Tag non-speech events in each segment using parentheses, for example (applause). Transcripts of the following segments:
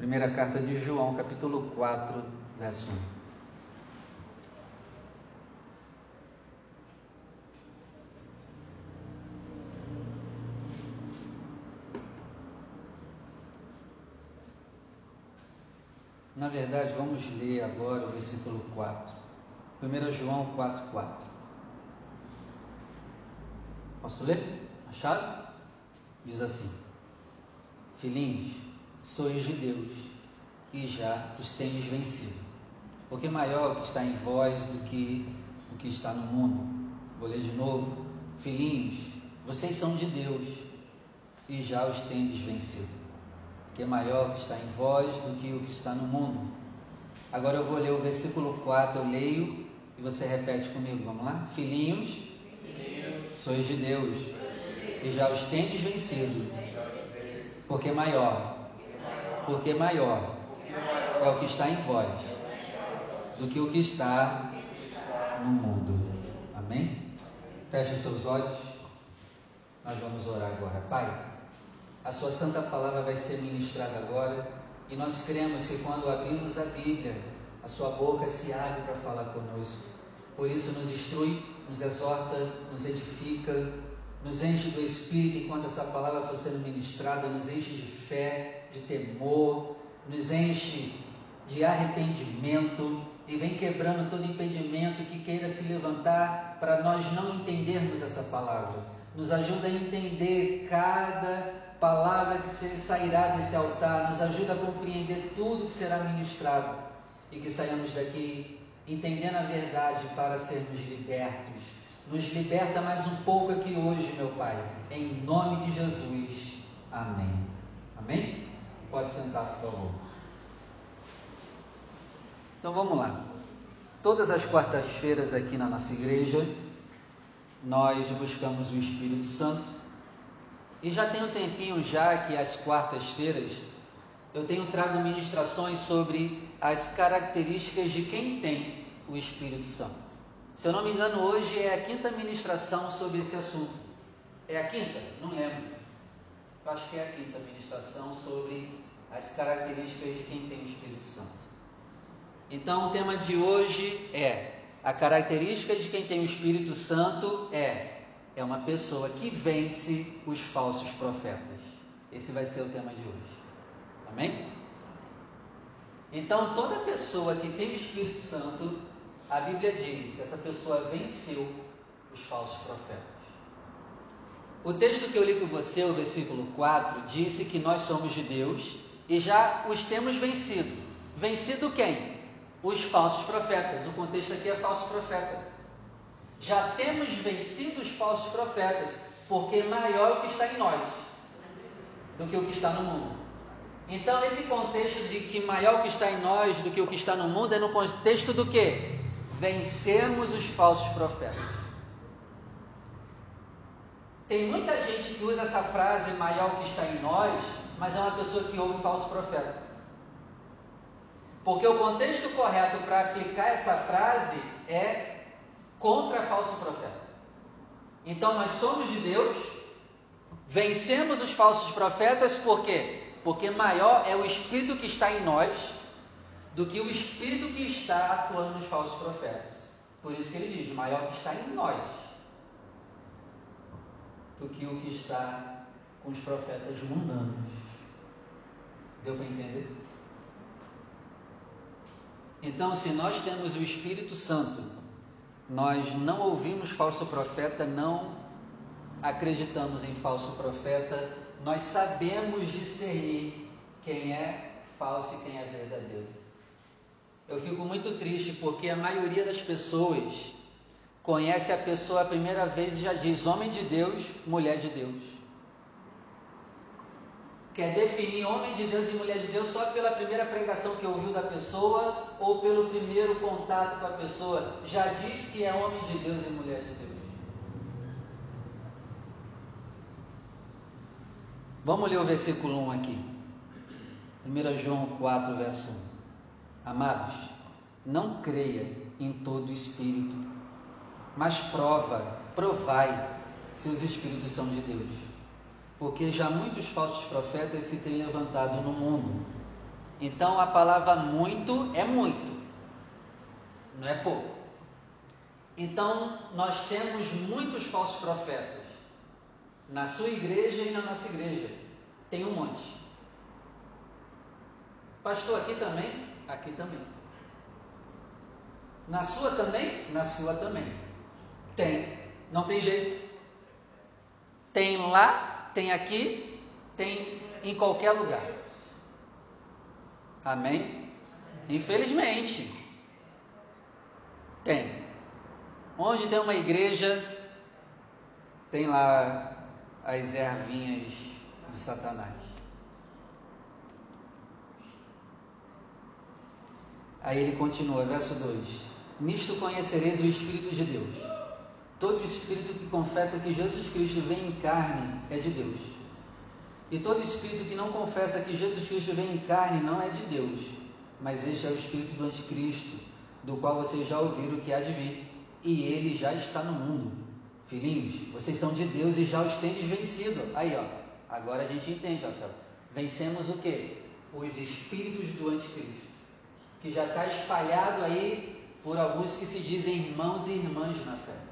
Primeira carta de João, capítulo 4, verso 1. Na verdade, vamos ler agora o versículo 4. 1 João 4, 4. Posso ler? Acharam? Diz assim: Filhinhos, sois de Deus e já os tendes vencido. Porque maior o que está em vós do que o que está no mundo. Vou ler de novo. Filhinhos, vocês são de Deus e já os tendes vencido que é maior que está em vós do que o que está no mundo. Agora eu vou ler o versículo 4, eu leio e você repete comigo, vamos lá? Filhinhos, Filhinhos. sois de Deus e já os tendes vencido, porque maior, porque maior é o que está em vós do que o que está no mundo. Amém? Feche seus olhos, nós vamos orar agora. Pai, a Sua Santa Palavra vai ser ministrada agora e nós cremos que quando abrimos a Bíblia, a Sua boca se abre para falar conosco. Por isso, nos instrui, nos exorta, nos edifica, nos enche do Espírito enquanto essa palavra for sendo ministrada, nos enche de fé, de temor, nos enche de arrependimento e vem quebrando todo impedimento que queira se levantar para nós não entendermos essa palavra. Nos ajuda a entender cada palavra que sairá desse altar, nos ajuda a compreender tudo que será ministrado e que saiamos daqui entendendo a verdade para sermos libertos. Nos liberta mais um pouco aqui hoje, meu Pai, em nome de Jesus. Amém. Amém? Pode sentar, por favor. Então vamos lá. Todas as quartas-feiras aqui na nossa igreja, nós buscamos o Espírito Santo e já tem um tempinho já que às quartas-feiras eu tenho trago ministrações sobre as características de quem tem o Espírito Santo. Se eu não me engano, hoje é a quinta ministração sobre esse assunto. É a quinta? Não lembro. Acho que é a quinta ministração sobre as características de quem tem o Espírito Santo. Então, o tema de hoje é: a característica de quem tem o Espírito Santo é é uma pessoa que vence os falsos profetas. Esse vai ser o tema de hoje. Amém? Então, toda pessoa que tem o Espírito Santo, a Bíblia diz, essa pessoa venceu os falsos profetas. O texto que eu li com você, o versículo 4, disse que nós somos de Deus e já os temos vencido. Vencido quem? Os falsos profetas. O contexto aqui é falso profeta já temos vencido os falsos profetas, porque maior é o que está em nós do que o que está no mundo. Então, esse contexto de que maior o que está em nós do que o que está no mundo é no contexto do que? Vencemos os falsos profetas. Tem muita gente que usa essa frase maior o que está em nós, mas é uma pessoa que ouve falso profeta. Porque o contexto correto para aplicar essa frase é contra falso profeta. Então nós somos de Deus, vencemos os falsos profetas, por quê? Porque maior é o espírito que está em nós do que o espírito que está atuando nos falsos profetas. Por isso que ele diz: maior que está em nós do que o que está com os profetas mundanos. Deu para entender? Então, se nós temos o Espírito Santo nós não ouvimos falso profeta, não acreditamos em falso profeta, nós sabemos discernir quem é falso e quem é verdadeiro. Eu fico muito triste porque a maioria das pessoas conhece a pessoa a primeira vez e já diz homem de Deus, mulher de Deus quer definir homem de Deus e mulher de Deus só pela primeira pregação que ouviu da pessoa ou pelo primeiro contato com a pessoa, já diz que é homem de Deus e mulher de Deus. Vamos ler o versículo 1 aqui. 1 João 4, verso 1. Amados, não creia em todo espírito, mas prova, provai se os espíritos são de Deus porque já muitos falsos profetas se têm levantado no mundo. Então a palavra muito é muito, não é pouco. Então nós temos muitos falsos profetas na sua igreja e na nossa igreja. Tem um monte. Pastor, aqui também? Aqui também. Na sua também? Na sua também. Tem. Não tem jeito. Tem lá, tem aqui, tem em qualquer lugar. Amém? Infelizmente. Tem. Onde tem uma igreja, tem lá as ervinhas de Satanás. Aí ele continua, verso 2: Nisto conhecereis o Espírito de Deus. Todo espírito que confessa que Jesus Cristo vem em carne é de Deus. E todo espírito que não confessa que Jesus Cristo vem em carne não é de Deus, mas este é o espírito do anticristo, do qual vocês já ouviram que há de vir, e ele já está no mundo. Filhinhos, vocês são de Deus e já os tendes vencido. Aí, ó, agora a gente entende, Rafael. Vencemos o que? Os espíritos do anticristo que já está espalhado aí por alguns que se dizem irmãos e irmãs na fé.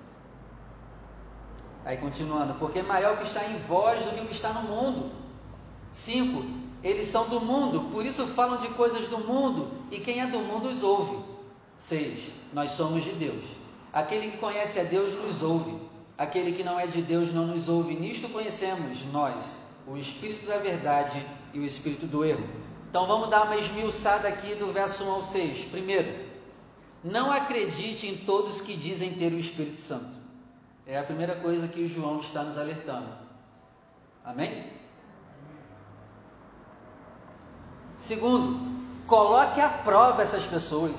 Aí continuando, porque maior o que está em vós do que o que está no mundo. 5. Eles são do mundo, por isso falam de coisas do mundo, e quem é do mundo os ouve. 6. Nós somos de Deus. Aquele que conhece a Deus nos ouve. Aquele que não é de Deus não nos ouve. Nisto conhecemos nós o espírito da verdade e o espírito do erro. Então vamos dar uma esmiuçada aqui do verso 1 ao 6. Primeiro, não acredite em todos que dizem ter o Espírito Santo. É a primeira coisa que João está nos alertando. Amém? Segundo, coloque à prova essas pessoas.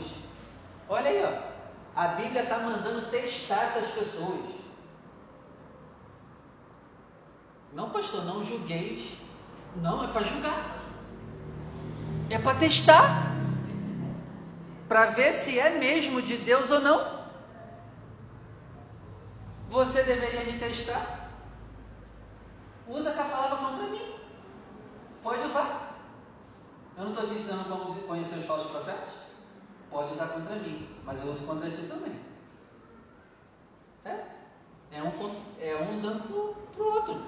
Olha aí, ó. A Bíblia está mandando testar essas pessoas. Não, pastor, não julgueis. Não, é para julgar. É para testar. Para ver se é mesmo de Deus ou não. Você deveria me testar. Usa essa palavra contra mim. Pode usar. Eu não estou te ensinando como conhecer os falsos profetas? Pode usar contra mim, mas eu uso contra ti também. É? É um, é um usando para o outro.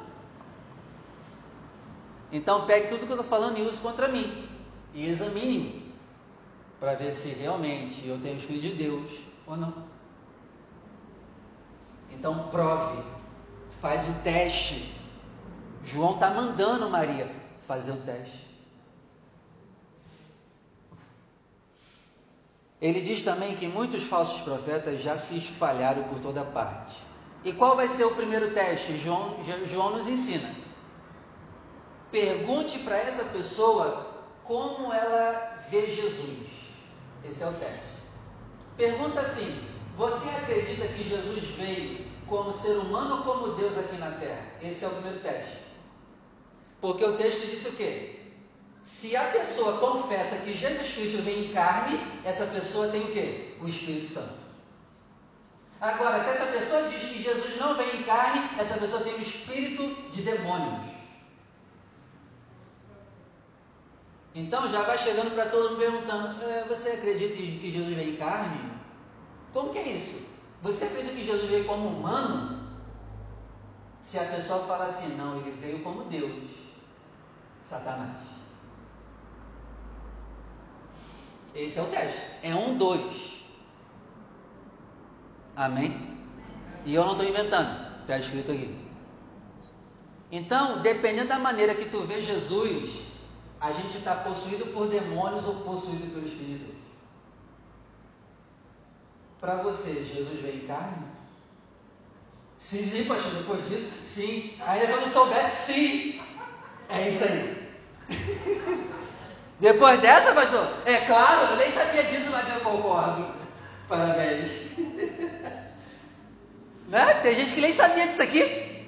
Então pegue tudo que eu estou falando e use contra mim e examine para ver se realmente eu tenho o Espírito de Deus ou não. Então prove, faz o teste. João está mandando Maria fazer o teste. Ele diz também que muitos falsos profetas já se espalharam por toda parte. E qual vai ser o primeiro teste? João, João nos ensina. Pergunte para essa pessoa como ela vê Jesus. Esse é o teste. Pergunta assim: você acredita que Jesus veio como ser humano ou como Deus aqui na terra? Esse é o primeiro teste. Porque o texto disse o quê? Se a pessoa confessa que Jesus Cristo vem em carne, essa pessoa tem o quê? O Espírito Santo. Agora, se essa pessoa diz que Jesus não vem em carne, essa pessoa tem o espírito de demônios. Então já vai chegando para todo mundo perguntando: é, você acredita que Jesus veio em carne? Como que é isso? Você acredita que Jesus veio como humano? Se a pessoa fala assim, não, ele veio como Deus, Satanás. Esse é o teste. É um, dois. Amém? E eu não estou inventando, está escrito aqui. Então, dependendo da maneira que tu vê Jesus, a gente está possuído por demônios ou possuído pelo Espírito de Deus? Para você, Jesus veio em carne? Sim, sim, pastor, depois disso, sim. Ainda não souber, sim. É isso aí. (laughs) depois dessa, pastor, é claro, eu nem sabia disso, mas eu concordo. Parabéns. (laughs) né? Tem gente que nem sabia disso aqui.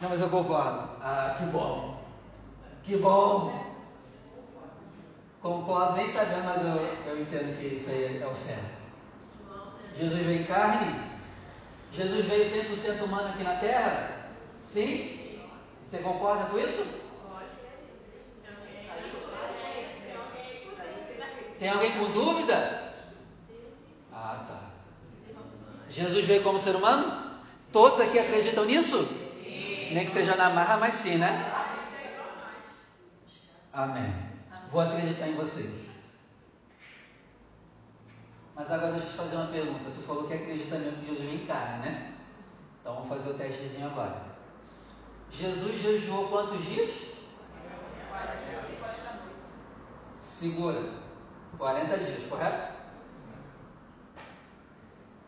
Não, mas eu concordo. Ah, que bom. Que bom! Concordo, nem sabendo, mas eu, eu entendo que isso aí é o certo. Jesus veio em carne? Jesus veio 100% humano aqui na terra? Sim? Você concorda com isso? Tem alguém com dúvida? Ah, tá. Jesus veio como ser humano? Todos aqui acreditam nisso? Sim. Nem que seja na marra, mas sim, né? Amém. Vou acreditar em vocês. Mas agora deixa eu te fazer uma pergunta. Tu falou que acredita mesmo que Jesus vem em carne, né? Então vamos fazer o testezinho agora. Jesus jejuou quantos dias? 40 Segura. 40 dias, correto?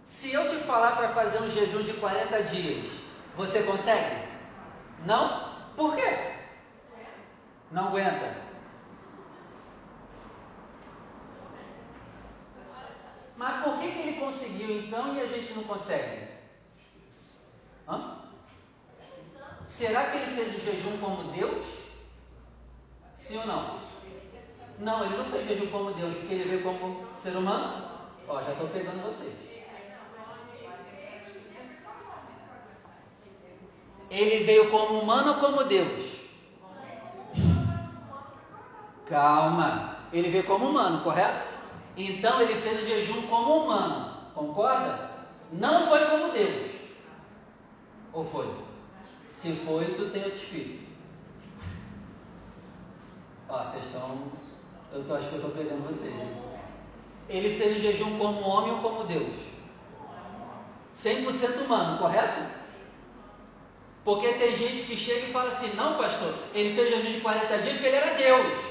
Se eu te falar para fazer um jejum de 40 dias, você consegue? Não? Por quê? Não aguenta. Mas por que, que ele conseguiu então e a gente não consegue? Hã? Será que ele fez o jejum como Deus? Sim ou não? Não, ele não fez jejum como Deus, porque ele veio como ser humano. Ó, já estou pegando vocês. Ele veio como humano ou como Deus? Calma. Ele veio como humano, correto? Então ele fez o jejum como humano. Concorda? Não foi como Deus. Ou foi? Se foi, tu tem outros filhos. Ó, vocês estão. Eu tô, acho que eu estou pegando vocês. Ele fez o jejum como homem ou como Deus? 100% humano, correto? Porque tem gente que chega e fala assim: não, pastor, ele fez jejum de 40 dias porque ele era Deus.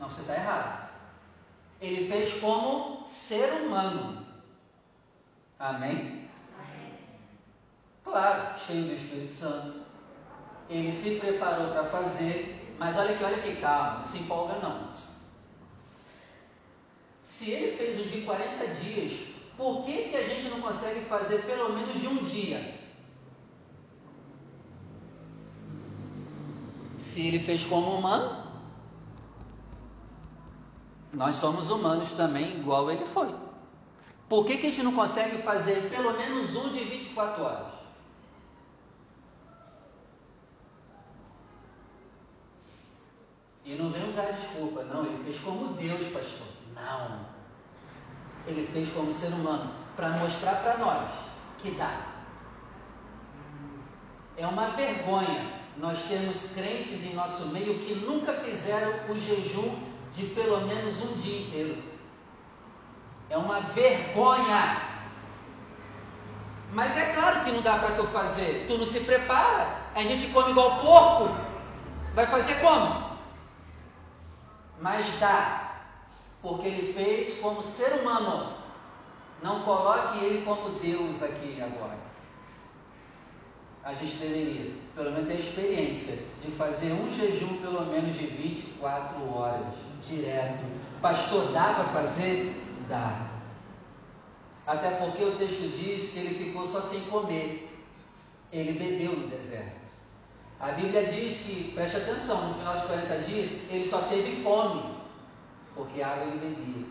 Não, você está errado. Ele fez como ser humano. Amém? Claro, cheio do Espírito Santo. Ele se preparou para fazer, mas olha aqui, olha aqui, calma, não se empolga não. Se ele fez o de 40 dias, por que, que a gente não consegue fazer pelo menos de um dia? Se ele fez como humano, nós somos humanos também, igual ele foi. Por que, que a gente não consegue fazer pelo menos um de 24 horas? E não vem usar desculpa, não, ele fez como Deus, pastor. Não. Ele fez como ser humano, para mostrar para nós que dá. É uma vergonha nós termos crentes em nosso meio que nunca fizeram o jejum de pelo menos um dia inteiro. É uma vergonha. Mas é claro que não dá para tu fazer. Tu não se prepara. A gente come igual porco. Vai fazer como? Mas dá. Porque ele fez como ser humano. Não coloque ele como Deus aqui agora. A gente deveria, pelo menos, ter a experiência de fazer um jejum pelo menos de 24 horas direto. Pastor, dá para fazer? Dá. Até porque o texto diz que ele ficou só sem comer. Ele bebeu no deserto. A Bíblia diz que, preste atenção, no final dos 40 dias, ele só teve fome, porque água ele bebia.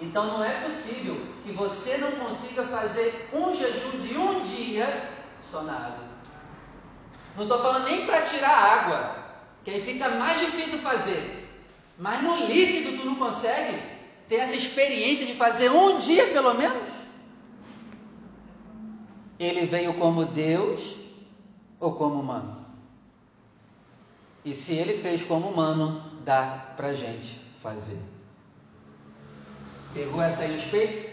Então não é possível que você não consiga fazer um jejum de um dia só na água. Não estou falando nem para tirar água, que aí fica mais difícil fazer. Mas no líquido tu não consegue ter essa experiência de fazer um dia pelo menos? Ele veio como Deus ou como humano? E se ele fez como humano, dá para gente fazer. Pegou essa aí no?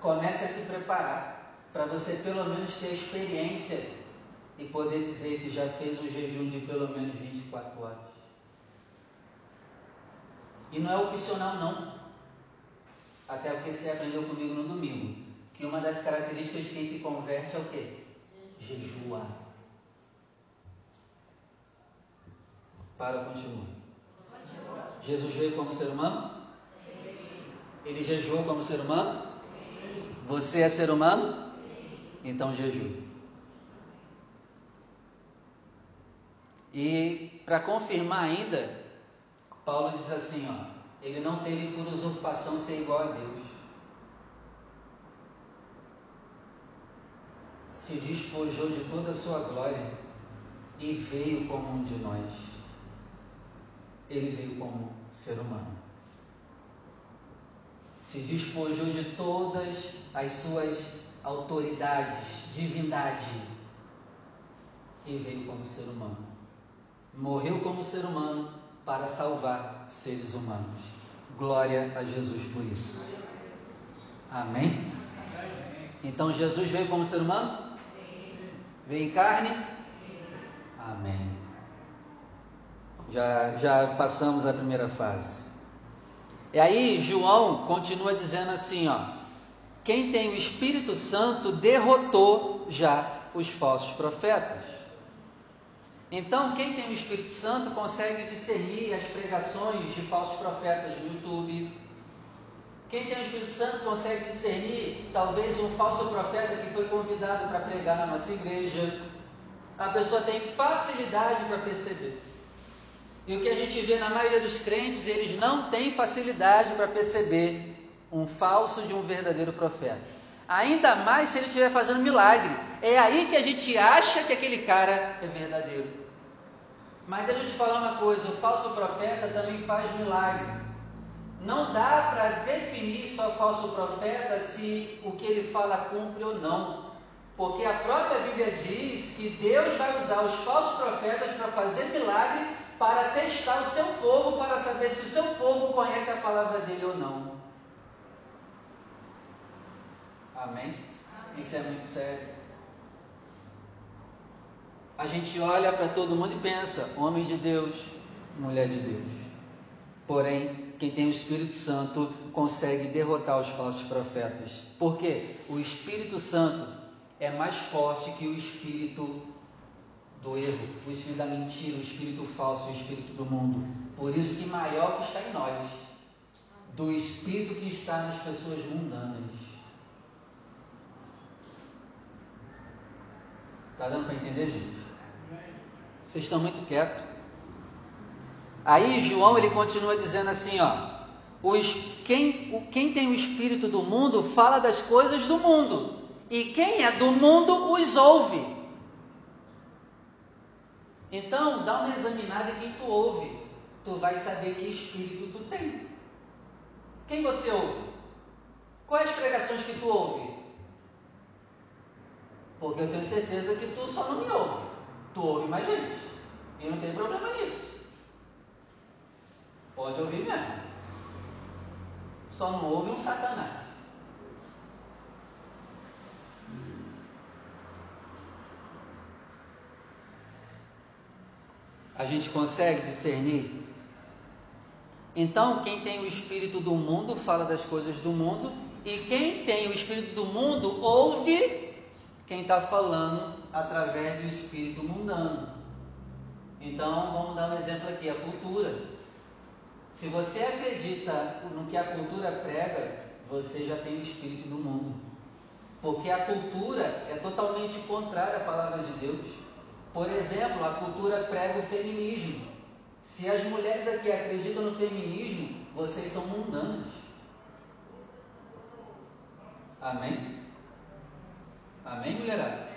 Comece a se preparar para você pelo menos ter a experiência e poder dizer que já fez um jejum de pelo menos 24 horas. E não é opcional não. Até porque você aprendeu comigo no domingo. Que uma das características de quem se converte é o quê? Jejuar. Para ou continua? Jesus veio como ser humano? Ele jejuou como ser humano? Você é ser humano? Então jejue. E para confirmar ainda, Paulo diz assim, ó, ele não teve por usurpação ser igual a Deus. Se despojou de toda a sua glória e veio como um de nós. ele veio como ser humano. Se despojou de todas as suas autoridades, divindade, e veio como ser humano. Morreu como ser humano para salvar seres humanos. Glória a Jesus por isso. Amém? Então Jesus veio como ser humano? Veio em carne? Amém. Já, já passamos a primeira fase. E aí João continua dizendo assim, ó. Quem tem o Espírito Santo derrotou já os falsos profetas. Então, quem tem o Espírito Santo consegue discernir as pregações de falsos profetas no YouTube. Quem tem o Espírito Santo consegue discernir talvez um falso profeta que foi convidado para pregar na nossa igreja. A pessoa tem facilidade para perceber. E o que a gente vê na maioria dos crentes, eles não têm facilidade para perceber um falso de um verdadeiro profeta. Ainda mais se ele estiver fazendo milagre. É aí que a gente acha que aquele cara é verdadeiro. Mas deixa eu te falar uma coisa: o falso profeta também faz milagre. Não dá para definir só falso profeta se o que ele fala cumpre ou não. Porque a própria Bíblia diz que Deus vai usar os falsos profetas para fazer milagre, para testar o seu povo, para saber se o seu povo conhece a palavra dele ou não. Amém? Isso é muito sério. A gente olha para todo mundo e pensa: homem de Deus, mulher de Deus. Porém, quem tem o Espírito Santo consegue derrotar os falsos profetas. Por quê? O Espírito Santo é mais forte que o espírito do erro, o espírito da mentira, o espírito falso, o espírito do mundo. Por isso que maior que está em nós, do espírito que está nas pessoas mundanas. Está dando para entender, gente? Vocês estão muito quietos. Aí João ele continua dizendo assim, ó, os, quem, o, quem tem o espírito do mundo fala das coisas do mundo, e quem é do mundo os ouve. Então, dá uma examinada em quem tu ouve, tu vai saber que espírito tu tem. Quem você ouve? Quais pregações que tu ouve? Porque eu tenho certeza que tu só não me ouve. Tu mais gente. E não tem problema nisso. Pode ouvir mesmo. Só não ouve um satanás. A gente consegue discernir? Então, quem tem o espírito do mundo fala das coisas do mundo, e quem tem o espírito do mundo ouve quem está falando através do espírito mundano. Então, vamos dar um exemplo aqui: a cultura. Se você acredita no que a cultura prega, você já tem o espírito do mundo. Porque a cultura é totalmente contrária à palavra de Deus. Por exemplo, a cultura prega o feminismo. Se as mulheres aqui acreditam no feminismo, vocês são mundanas. Amém? Amém, mulherada?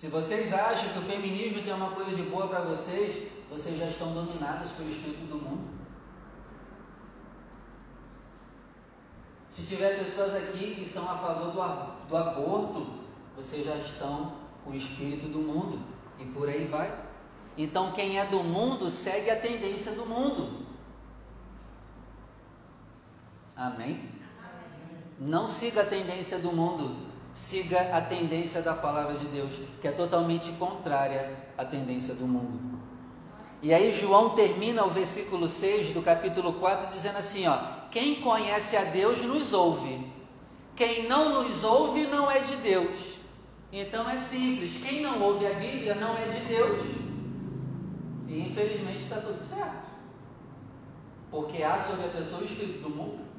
Se vocês acham que o feminismo tem uma coisa de boa para vocês, vocês já estão dominados pelo espírito do mundo. Se tiver pessoas aqui que são a favor do, do aborto, vocês já estão com o espírito do mundo. E por aí vai. Então, quem é do mundo segue a tendência do mundo. Amém? Amém? Não siga a tendência do mundo siga a tendência da palavra de Deus, que é totalmente contrária à tendência do mundo. E aí João termina o versículo 6 do capítulo 4 dizendo assim, ó: Quem conhece a Deus nos ouve. Quem não nos ouve não é de Deus. Então é simples, quem não ouve a Bíblia não é de Deus. E infelizmente está tudo certo. Porque há sobre a pessoa o espírito do mundo.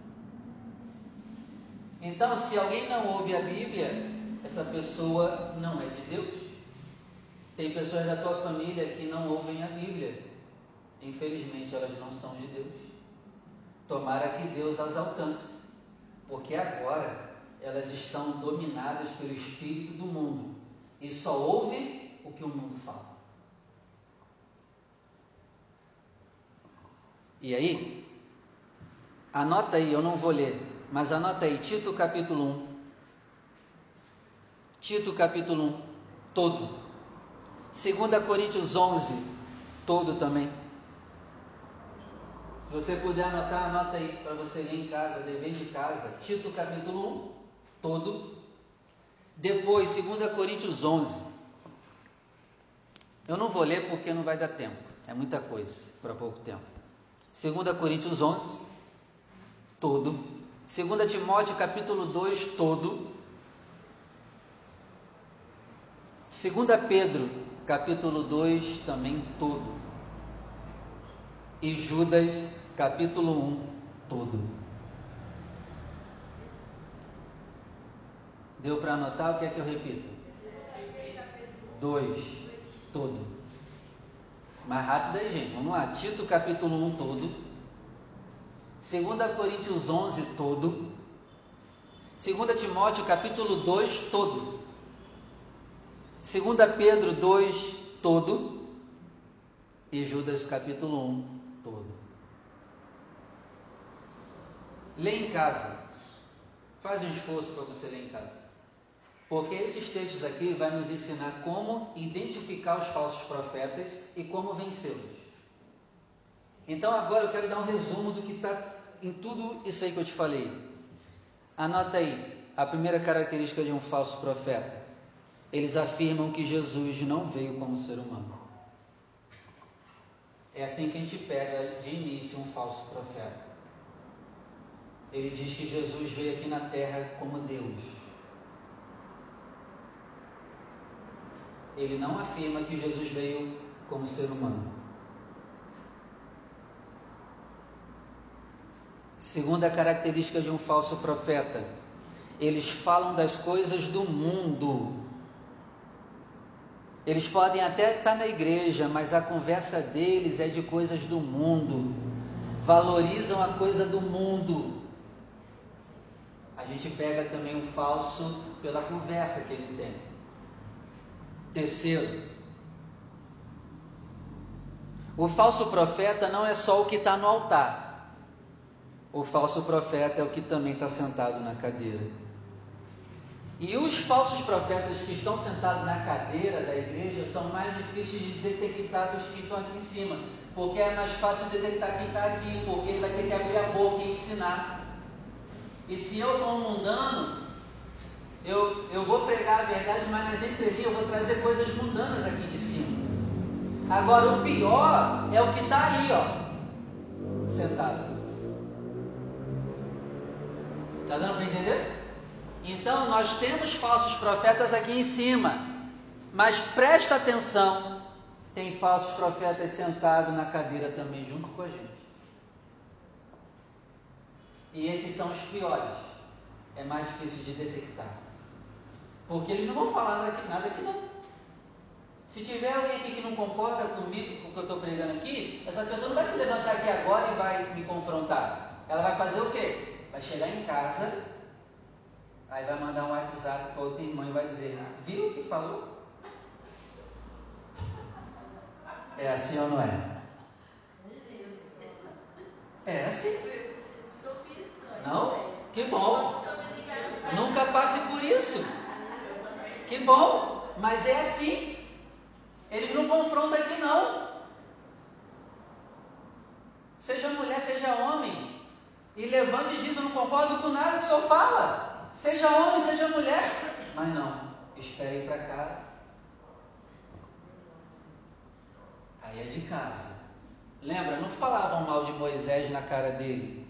Então, se alguém não ouve a Bíblia, essa pessoa não é de Deus. Tem pessoas da tua família que não ouvem a Bíblia. Infelizmente, elas não são de Deus. Tomara que Deus as alcance, porque agora elas estão dominadas pelo espírito do mundo e só ouvem o que o mundo fala. E aí? Anota aí, eu não vou ler, mas anota aí, Tito capítulo 1. Tito capítulo 1, todo. 2 Coríntios 11, todo também. Se você puder anotar, anota aí para você ler em casa, dever de casa. Tito capítulo 1, todo. Depois, 2 Coríntios 11. Eu não vou ler porque não vai dar tempo. É muita coisa para pouco tempo. 2 Coríntios 11, todo. 2 Timóteo capítulo 2, todo. 2 Pedro capítulo 2, também todo. E Judas capítulo 1, todo. Deu para anotar? O que é que eu repito? 2 todo. Mais rápido aí, gente. Vamos lá. Tito capítulo 1 todo. 2 Coríntios 11 todo. 2 Timóteo capítulo 2 todo. 2 Pedro 2 todo. E Judas capítulo 1 todo. Lê em casa. Faz um esforço para você ler em casa. Porque esses textos aqui vai nos ensinar como identificar os falsos profetas e como vencê-los. Então agora eu quero dar um resumo do que está em tudo isso aí que eu te falei. Anota aí a primeira característica de um falso profeta. Eles afirmam que Jesus não veio como ser humano. É assim que a gente pega de início um falso profeta. Ele diz que Jesus veio aqui na terra como Deus ele não afirma que Jesus veio como ser humano. Segunda característica de um falso profeta, eles falam das coisas do mundo. Eles podem até estar na igreja, mas a conversa deles é de coisas do mundo. Valorizam a coisa do mundo. A gente pega também o falso pela conversa que ele tem. Terceiro, o falso profeta não é só o que está no altar. O falso profeta é o que também está sentado na cadeira. E os falsos profetas que estão sentados na cadeira da igreja são mais difíceis de detectar dos que estão aqui em cima. Porque é mais fácil detectar quem está aqui, porque ele vai ter que abrir a boca e ensinar. E se eu for mundano, eu, eu vou pregar a verdade, mas nas entrelinhas eu vou trazer coisas mundanas aqui de cima. Agora, o pior é o que está aí, ó, sentado. Está dando para entender? Então, nós temos falsos profetas aqui em cima, mas presta atenção: tem falsos profetas sentados na cadeira também, junto com a gente. E esses são os piores, é mais difícil de detectar. Porque eles não vão falar nada aqui, nada aqui não. Se tiver alguém aqui que não concorda comigo, com o que eu estou pregando aqui, essa pessoa não vai se levantar aqui agora e vai me confrontar. Ela vai fazer o quê? Vai chegar em casa, aí vai mandar um WhatsApp para outro irmão e vai dizer, viu o que falou? É assim ou não é? É assim. Não? Que bom. Nunca passe por isso. Que bom, mas é assim. Eles não confrontam aqui não. Seja mulher, seja homem. E levante e diz, eu não concordo com nada que o senhor fala. Seja homem, seja mulher. Mas não, espere para casa. Aí é de casa. Lembra, não falavam mal de Moisés na cara dele.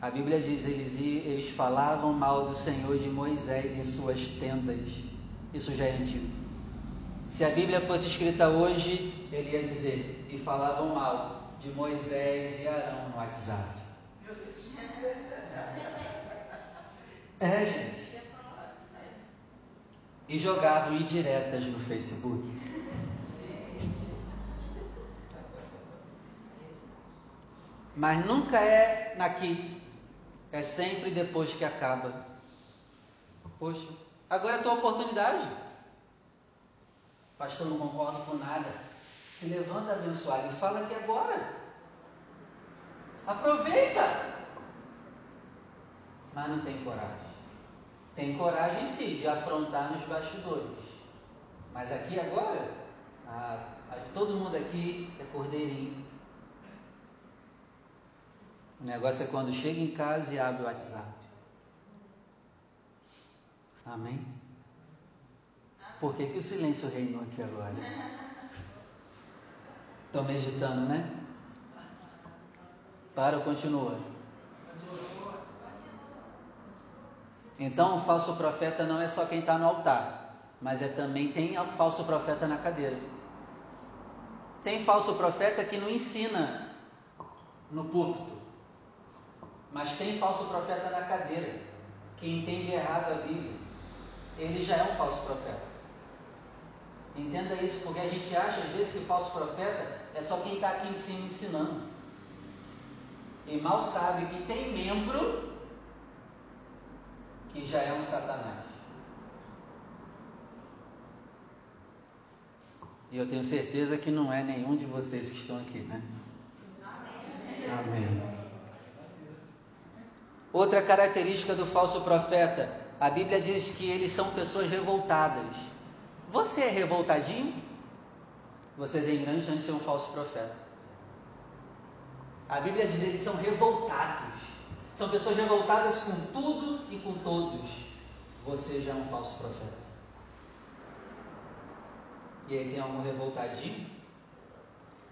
A Bíblia diz, eles, eles falavam mal do Senhor de Moisés em suas tendas. Isso já é antigo. Se a Bíblia fosse escrita hoje, ele ia dizer: e falavam mal de Moisés e Arão no WhatsApp. É, gente. E jogavam indiretas no Facebook. Mas nunca é naqui. É sempre depois que acaba. Poxa, Agora é a tua oportunidade. Pastor, não concordo com nada. Se levanta abençoado e fala aqui agora. Aproveita! Mas não tem coragem. Tem coragem sim de afrontar nos bastidores. Mas aqui agora, ah, todo mundo aqui é cordeirinho. O negócio é quando chega em casa e abre o WhatsApp. Amém? Por que, que o silêncio reinou aqui agora? Estou meditando, né? Para ou continua? Então, o falso profeta não é só quem está no altar, mas é também tem o falso profeta na cadeira. Tem falso profeta que não ensina no púlpito, mas tem falso profeta na cadeira, que entende errado a Bíblia. Ele já é um falso profeta. Entenda isso, porque a gente acha às vezes que o falso profeta é só quem está aqui em cima ensinando. E mal sabe que tem membro que já é um Satanás. E eu tenho certeza que não é nenhum de vocês que estão aqui, né? Amém. Outra característica do falso profeta, a Bíblia diz que eles são pessoas revoltadas. Você é revoltadinho? Você tem grande chance de ser um falso profeta. A Bíblia diz que eles são revoltados. São pessoas revoltadas com tudo e com todos. Você já é um falso profeta. E aí tem algum revoltadinho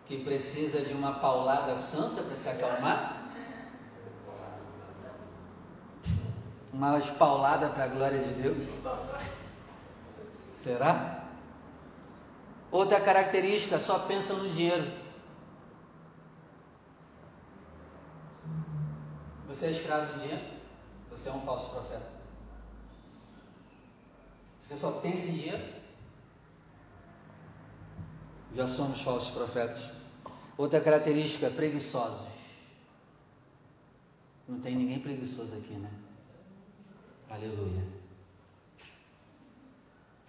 que precisa de uma paulada santa para se acalmar? Uma paulada para a glória de Deus? Será? Outra característica, só pensa no dinheiro. Você é escravo do dinheiro? Você é um falso profeta. Você só pensa em dinheiro? Já somos falsos profetas. Outra característica, preguiçosos. Não tem ninguém preguiçoso aqui, né? Aleluia.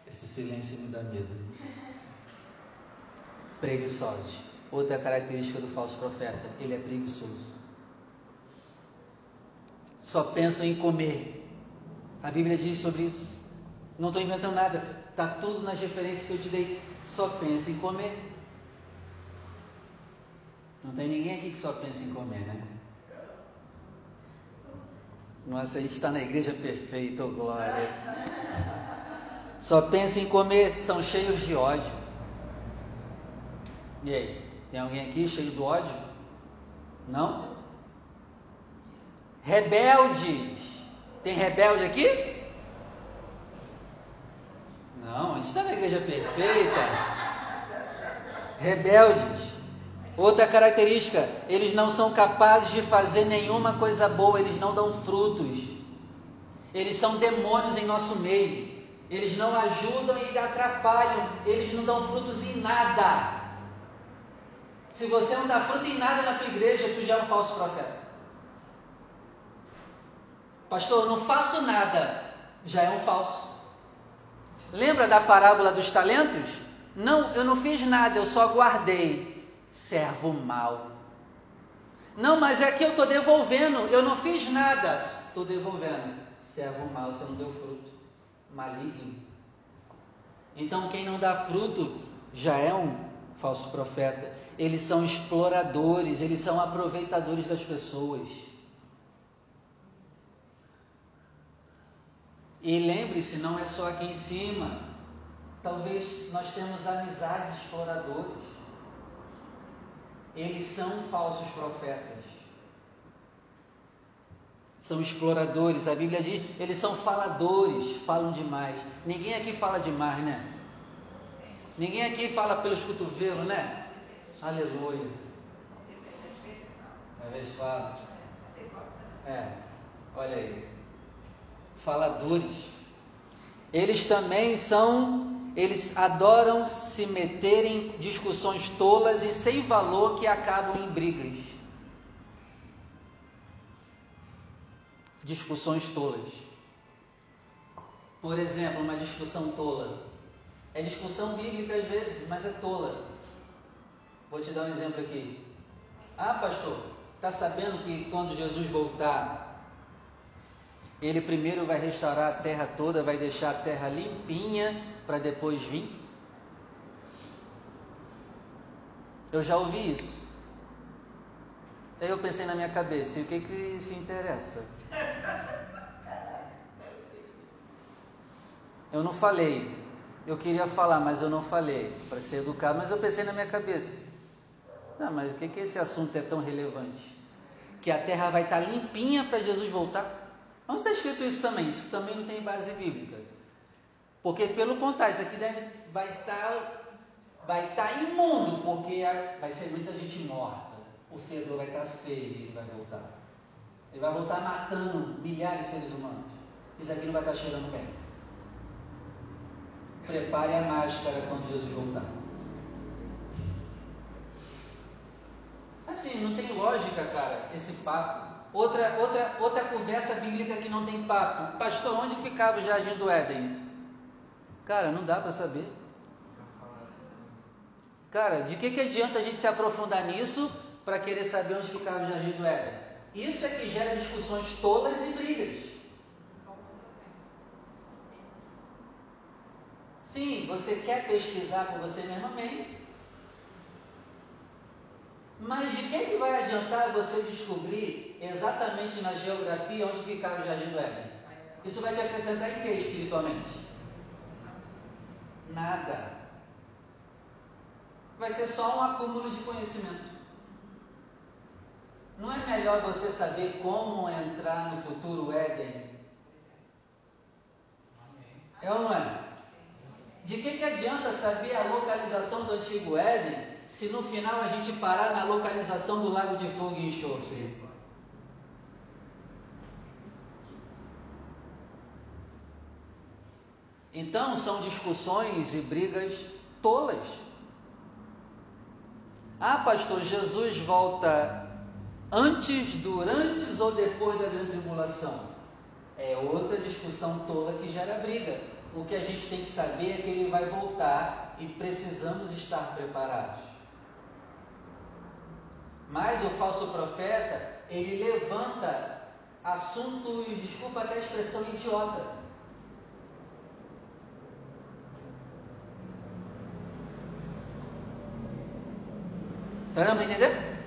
Esse silêncio me dá medo. Preguiçosos. Outra característica do falso profeta, ele é preguiçoso. Só pensa em comer. A Bíblia diz sobre isso. Não estou inventando nada. Está tudo nas referências que eu te dei só pensa em comer. Não tem ninguém aqui que só pensa em comer, né? Nossa, a gente está na igreja perfeita, oh glória. Só pensa em comer, são cheios de ódio. E aí, tem alguém aqui cheio de ódio? Não? Rebeldes. Tem rebelde aqui? Não, a gente está na igreja perfeita. Rebeldes. Outra característica, eles não são capazes de fazer nenhuma coisa boa, eles não dão frutos. Eles são demônios em nosso meio. Eles não ajudam e atrapalham. Eles não dão frutos em nada. Se você não dá fruto em nada na tua igreja, tu já é um falso profeta. Pastor, eu não faço nada. Já é um falso. Lembra da parábola dos talentos? Não, eu não fiz nada, eu só guardei. Servo mal. Não, mas é que eu estou devolvendo, eu não fiz nada. Estou devolvendo. Servo mal, você não deu fruto. Maligno. Então quem não dá fruto já é um falso profeta. Eles são exploradores, eles são aproveitadores das pessoas. E lembre-se, não é só aqui em cima. Talvez nós temos amizades exploradores. Eles são falsos profetas. São exploradores. A Bíblia diz, eles são faladores, falam demais. Ninguém aqui fala demais, né? Ninguém aqui fala pelos cotovelos, né? Aleluia. Às vezes fala. É, olha aí faladores. Eles também são, eles adoram se meter em discussões tolas e sem valor que acabam em brigas. Discussões tolas. Por exemplo, uma discussão tola. É discussão bíblica às vezes, mas é tola. Vou te dar um exemplo aqui. Ah, pastor, Está sabendo que quando Jesus voltar, ele primeiro vai restaurar a terra toda, vai deixar a terra limpinha para depois vir? Eu já ouvi isso. Aí eu pensei na minha cabeça, e o que que interessa? Eu não falei. Eu queria falar, mas eu não falei, para ser educado, mas eu pensei na minha cabeça. Tá, mas o que que esse assunto é tão relevante? Que a terra vai estar limpinha para Jesus voltar? Onde está escrito isso também? Isso também não tem base bíblica. Porque, pelo contrário, isso aqui deve, vai estar tá, vai estar tá imundo, porque vai ser muita gente morta. O fedor vai estar tá feio e ele vai voltar. Ele vai voltar matando milhares de seres humanos. Isso aqui não vai estar cheirando bem. Prepare a máscara quando Jesus voltar. Assim, não tem lógica, cara, esse papo. Outra, outra, outra conversa bíblica que não tem papo. Pastor, onde ficava o jardim do Éden? Cara, não dá para saber. Cara, de que, que adianta a gente se aprofundar nisso para querer saber onde ficava o jardim do Éden? Isso é que gera discussões tolas e brigas. Sim, você quer pesquisar com você mesmo, amém. Mas de que, que vai adiantar você descobrir exatamente na geografia onde ficava o Jardim do Éden? Isso vai te acrescentar em que espiritualmente? Nada. Vai ser só um acúmulo de conhecimento. Não é melhor você saber como entrar no futuro Éden? É ou não é? De que, que adianta saber a localização do antigo Éden se no final a gente parar na localização do lago de fogo e enxofre? Então são discussões e brigas tolas. Ah, pastor, Jesus volta antes, durante ou depois da grande tribulação? É outra discussão tola que gera briga. O que a gente tem que saber é que ele vai voltar e precisamos estar preparados. Mas o falso profeta, ele levanta assunto, e desculpa até a expressão idiota. Está dando para entender?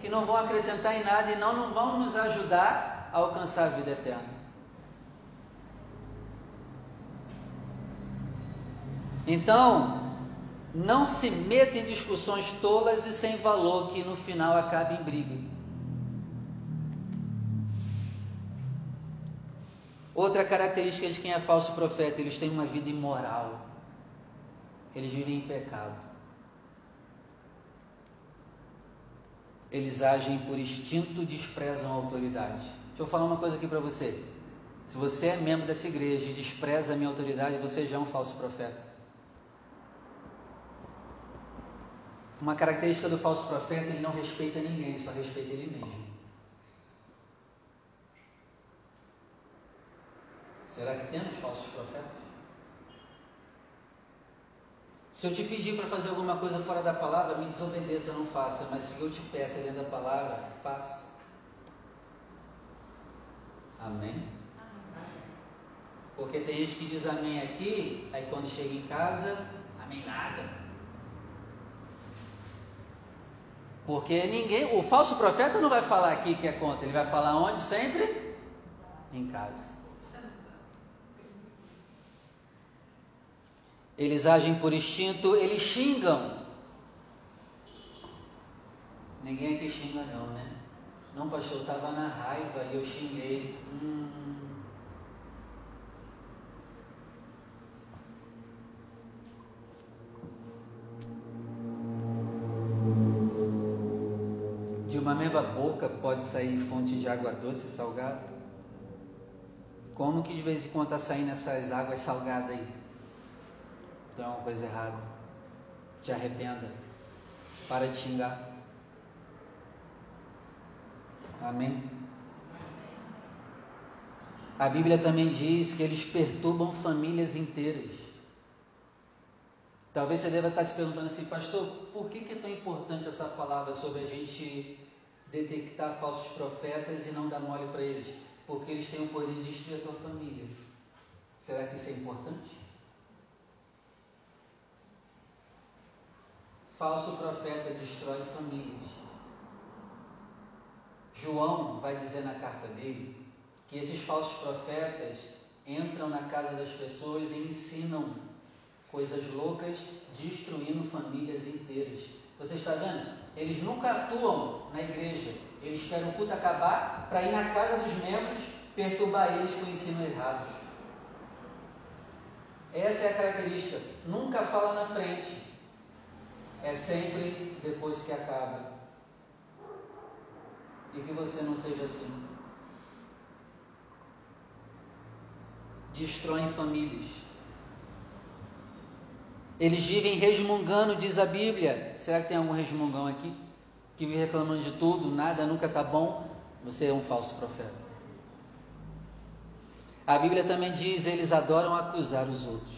Que não vão acrescentar em nada e não, não vão nos ajudar a alcançar a vida eterna. Então, não se meta em discussões tolas e sem valor que no final acabem em briga. Outra característica de quem é falso profeta, eles têm uma vida imoral. Eles vivem em pecado. Eles agem por instinto, desprezam a autoridade. Deixa eu falar uma coisa aqui para você. Se você é membro dessa igreja e despreza a minha autoridade, você já é um falso profeta. Uma característica do falso profeta, ele não respeita ninguém, só respeita ele mesmo. Será que temos falsos profetas? Se eu te pedir para fazer alguma coisa fora da palavra, me desobedeça, não faça. Mas se eu te peço dentro da palavra, faça. Amém? Porque tem gente que diz amém aqui, aí quando chega em casa, amém nada. Porque ninguém, o falso profeta não vai falar aqui que é contra, ele vai falar onde sempre? Em casa. Eles agem por instinto, eles xingam. Ninguém aqui xinga não, né? Não, pastor, eu estava na raiva e eu xinguei. Hum, uma mesma boca pode sair fonte de água doce e salgada? Como que de vez em quando está saindo essas águas salgadas aí? Então é uma coisa errada. Te arrependa. Para de xingar. Amém? A Bíblia também diz que eles perturbam famílias inteiras. Talvez você deva estar se perguntando assim, pastor, por que, que é tão importante essa palavra sobre a gente detectar falsos profetas e não dar mole para eles, porque eles têm o poder de destruir a tua família. Será que isso é importante? Falso profeta destrói famílias. João vai dizer na carta dele que esses falsos profetas entram na casa das pessoas e ensinam coisas loucas, destruindo famílias inteiras. Você está vendo? Eles nunca atuam na igreja. Eles esperam o culto acabar para ir na casa dos membros perturbar eles com ensino errado. Essa é a característica. Nunca fala na frente. É sempre depois que acaba. E que você não seja assim. Destroem famílias. Eles vivem resmungando, diz a Bíblia. Será que tem algum resmungão aqui? Que vive reclamando de tudo, nada nunca está bom? Você é um falso profeta. A Bíblia também diz: eles adoram acusar os outros.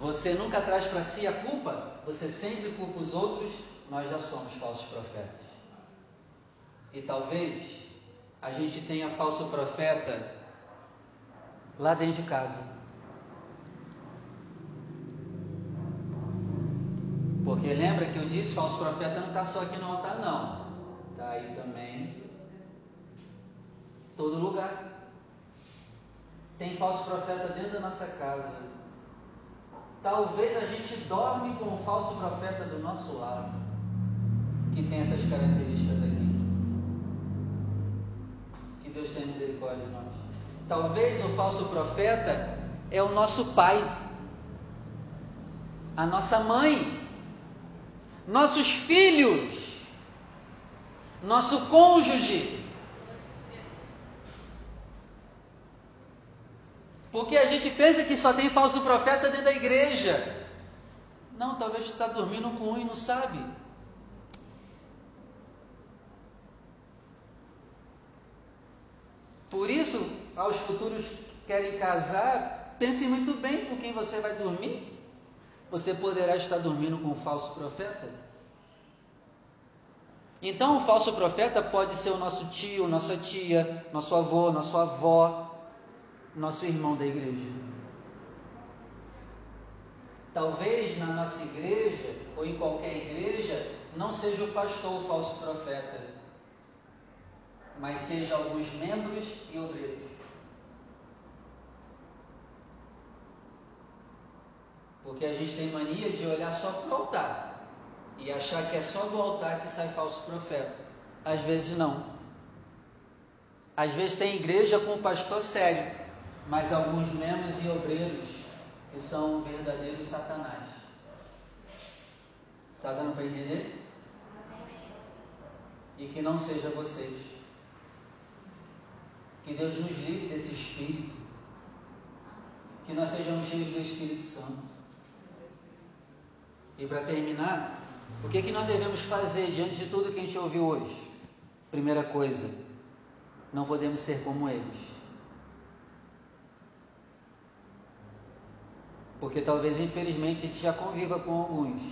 Você nunca traz para si a culpa, você sempre culpa os outros, nós já somos falsos profetas. E talvez a gente tenha falso profeta lá dentro de casa. Porque lembra que eu disse, falso profeta não está só aqui no altar, não. Está aí também. Todo lugar. Tem falso profeta dentro da nossa casa. Talvez a gente dorme com o falso profeta do nosso lado, que tem essas características aqui. Que Deus tenha misericórdia de nós. Talvez o falso profeta é o nosso pai, a nossa mãe, nossos filhos, nosso cônjuge. Porque a gente pensa que só tem falso profeta dentro da igreja. Não, talvez tu está dormindo com um e não sabe. Por isso, aos futuros que querem casar, pense muito bem com quem você vai dormir. Você poderá estar dormindo com um falso profeta. Então, o falso profeta pode ser o nosso tio, nossa tia, nosso avô, nossa avó, nosso irmão da igreja. Talvez na nossa igreja, ou em qualquer igreja, não seja o pastor o falso profeta, mas seja alguns membros e obreiros. Porque a gente tem mania de olhar só para o altar e achar que é só do altar que sai falso profeta. Às vezes não. Às vezes tem igreja com o pastor sério, mas alguns membros e obreiros que são verdadeiros satanás. Está dando para entender? E que não seja vocês. Que Deus nos livre desse espírito. Que nós sejamos cheios do Espírito Santo. E para terminar, o que, que nós devemos fazer diante de tudo que a gente ouviu hoje? Primeira coisa, não podemos ser como eles. Porque talvez, infelizmente, a gente já conviva com alguns.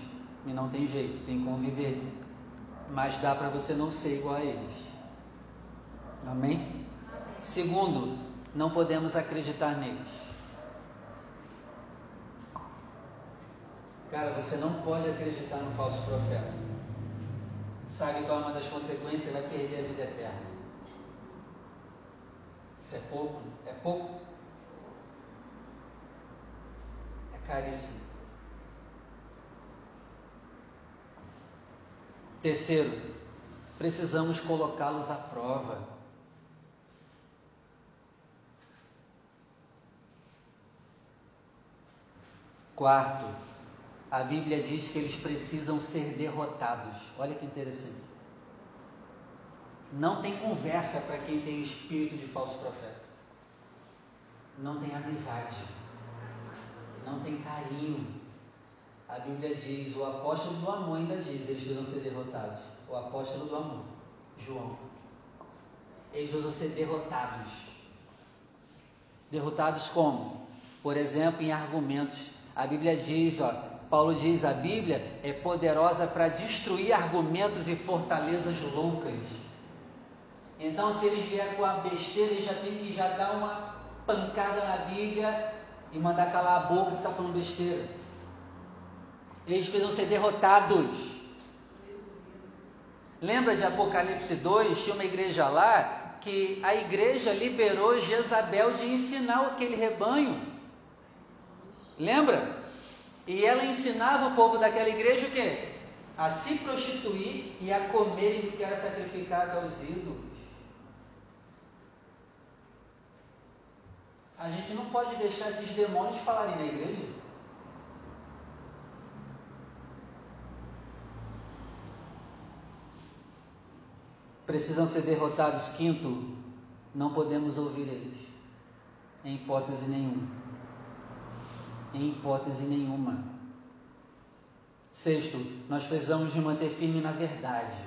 E não tem jeito, tem que conviver. Mas dá para você não ser igual a eles. Amém? Segundo, não podemos acreditar neles. Cara, você não pode acreditar no falso profeta. Sabe qual é uma das consequências? Vai perder a vida eterna. Isso é pouco? É pouco? Caríssimo. Terceiro, precisamos colocá-los à prova. Quarto, a Bíblia diz que eles precisam ser derrotados. Olha que interessante. Não tem conversa para quem tem o espírito de falso profeta. Não tem amizade não tem carinho. A Bíblia diz, o apóstolo do amor ainda diz, eles precisam ser derrotados. O apóstolo do amor, João. Eles precisam ser derrotados. Derrotados como? Por exemplo, em argumentos. A Bíblia diz, ó, Paulo diz, a Bíblia é poderosa para destruir argumentos e fortalezas loucas. Então, se eles vierem com a besteira, eles já tem que já dar uma pancada na Bíblia e mandar calar a boca que está falando besteira. Eles precisam ser derrotados. Lembra de Apocalipse 2? Tinha uma igreja lá que a igreja liberou Jezabel de ensinar aquele rebanho. Lembra? E ela ensinava o povo daquela igreja o quê? A se prostituir e a comerem do que era sacrificado aos ídolos. A gente não pode deixar esses demônios falarem na igreja. Precisam ser derrotados. Quinto, não podemos ouvir eles, em hipótese nenhuma. Em hipótese nenhuma. Sexto, nós precisamos de manter firme na verdade,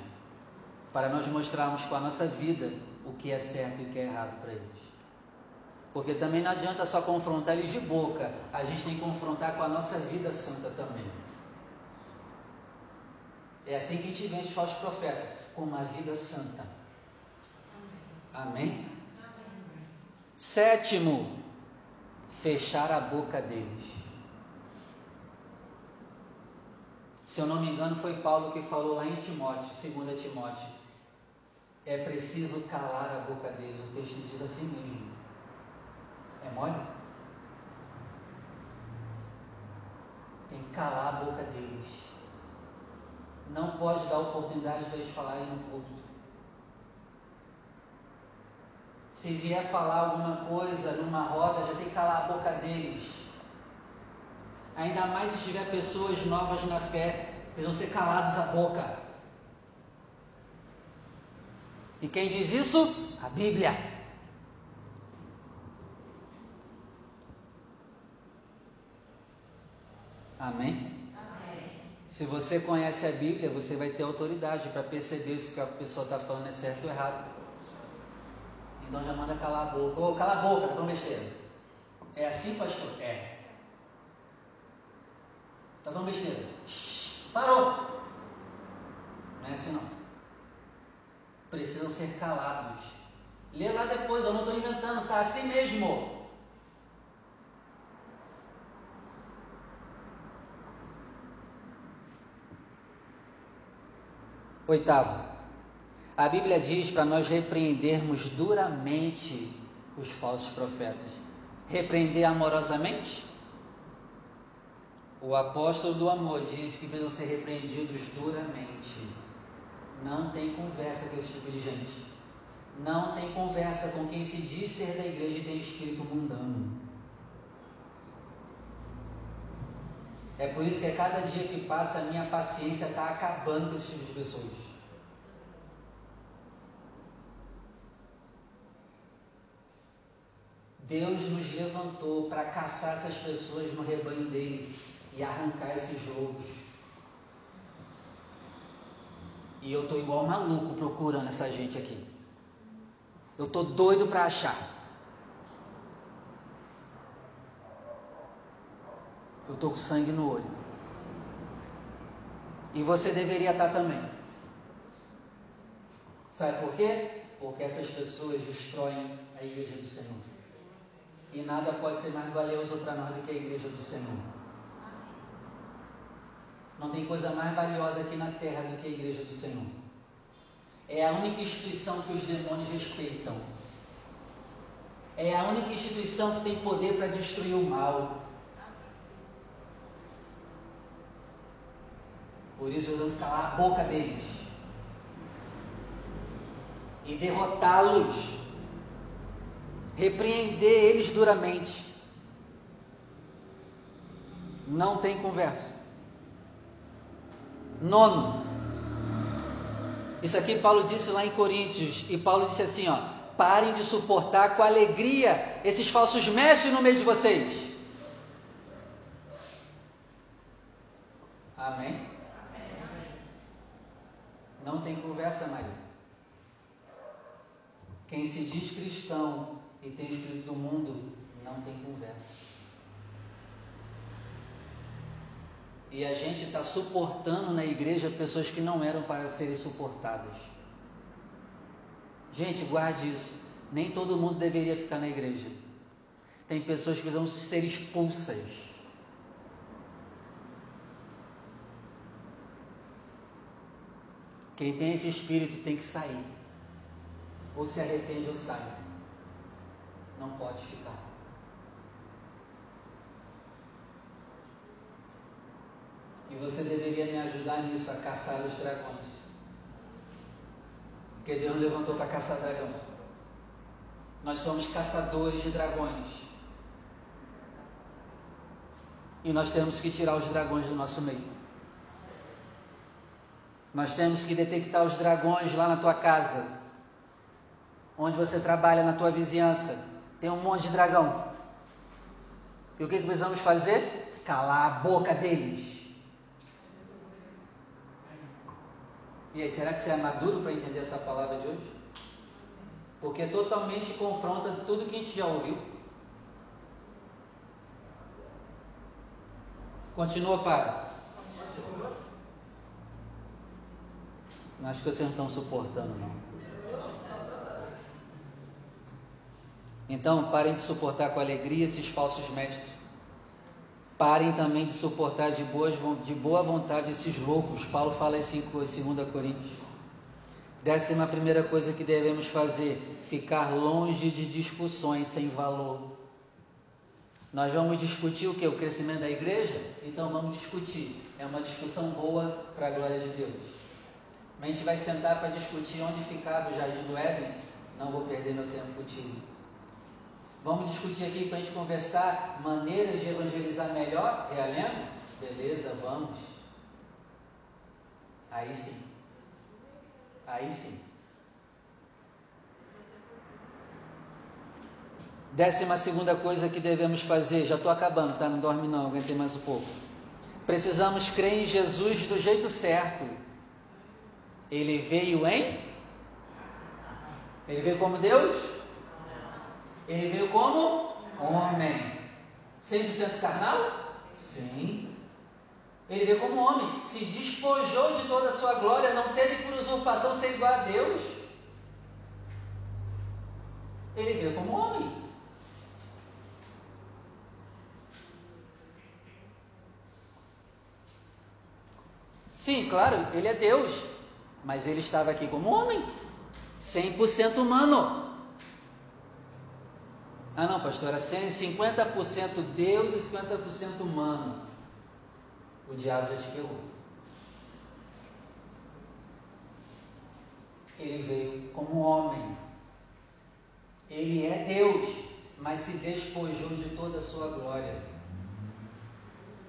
para nós mostrarmos com a nossa vida o que é certo e o que é errado para eles. Porque também não adianta só confrontar eles de boca, a gente tem que confrontar com a nossa vida santa também. É assim que a gente vê os falsos profetas, com uma vida santa. Amém? Sétimo, fechar a boca deles. Se eu não me engano, foi Paulo que falou lá em Timóteo, 2 Timóteo. É preciso calar a boca deles. O texto diz assim mesmo. É mole? Tem que calar a boca deles. Não pode dar oportunidade de eles falarem no púlpito. Se vier falar alguma coisa numa roda, já tem que calar a boca deles. Ainda mais se tiver pessoas novas na fé, eles vão ser calados a boca. E quem diz isso? A Bíblia. Amém? Amém? Se você conhece a Bíblia, você vai ter autoridade para perceber se o que a pessoa está falando é certo ou errado. Então já manda calar a boca. Ô, oh, cala a boca, tá falando besteira. É assim, pastor? É. Tá falando besteira. Shhh, parou. Não é assim não. Precisam ser calados. Lê lá depois, eu não estou inventando, tá assim mesmo. Oitavo, a Bíblia diz para nós repreendermos duramente os falsos profetas. Repreender amorosamente? O apóstolo do amor diz que precisam ser repreendidos duramente. Não tem conversa com esse tipo de gente. Não tem conversa com quem se diz ser da igreja e tem espírito mundano. É por isso que a cada dia que passa a minha paciência está acabando com esse tipo de pessoas. Deus nos levantou para caçar essas pessoas no rebanho dele e arrancar esses lobos. E eu estou igual maluco procurando essa gente aqui. Eu estou doido para achar. Eu estou com sangue no olho. E você deveria estar tá também. Sabe por quê? Porque essas pessoas destroem a igreja do Senhor. E nada pode ser mais valioso para nós do que a igreja do Senhor. Não tem coisa mais valiosa aqui na terra do que a igreja do Senhor. É a única instituição que os demônios respeitam. É a única instituição que tem poder para destruir o mal. Por isso vamos calar a boca deles e derrotá-los, repreender eles duramente. Não tem conversa. Nono. Isso aqui Paulo disse lá em Coríntios, e Paulo disse assim, ó: parem de suportar com alegria esses falsos mestres no meio de vocês. Amém? Não tem conversa, Maria. Quem se diz cristão e tem o espírito do mundo, não tem conversa. E a gente está suportando na igreja pessoas que não eram para serem suportadas. Gente, guarde isso. Nem todo mundo deveria ficar na igreja. Tem pessoas que precisam ser expulsas. Quem tem esse espírito tem que sair. Ou se arrepende ou sai. Não pode ficar. E você deveria me ajudar nisso, a caçar os dragões. Porque Deus levantou para caçar dragão. Nós somos caçadores de dragões. E nós temos que tirar os dragões do nosso meio. Nós temos que detectar os dragões lá na tua casa, onde você trabalha, na tua vizinhança. Tem um monte de dragão. E o que, precisamos fazer? Calar a boca deles. E aí, será que você é maduro para entender essa palavra de hoje? Porque totalmente confronta tudo que a gente já ouviu. Continua, para. Acho que vocês não estão suportando, não. Então, parem de suportar com alegria esses falsos mestres. Parem também de suportar de, boas, de boa vontade esses loucos. Paulo fala isso em 2 Coríntios. Décima primeira coisa que devemos fazer: ficar longe de discussões sem valor. Nós vamos discutir o que? O crescimento da igreja? Então vamos discutir. É uma discussão boa para a glória de Deus. A gente vai sentar para discutir onde ficava o jardim do Éden. Não vou perder meu tempo contigo. Vamos discutir aqui para a gente conversar maneiras de evangelizar melhor, realendo? Beleza, vamos. Aí sim. Aí sim. Décima segunda coisa que devemos fazer, já estou acabando, tá? Não dorme não, aguentei mais um pouco. Precisamos crer em Jesus do jeito certo. Ele veio em? Ele veio como Deus? Ele veio como homem. 100% carnal? Sim. Ele veio como homem. Se despojou de toda a sua glória, não teve por usurpação ser igual a Deus. Ele veio como homem. Sim, claro, ele é Deus, mas ele estava aqui como homem, 100% humano. Ah, não, pastor, era 50% Deus e 50% humano. O diabo já te ferrou. Ele veio como homem. Ele é Deus, mas se despojou de toda a sua glória.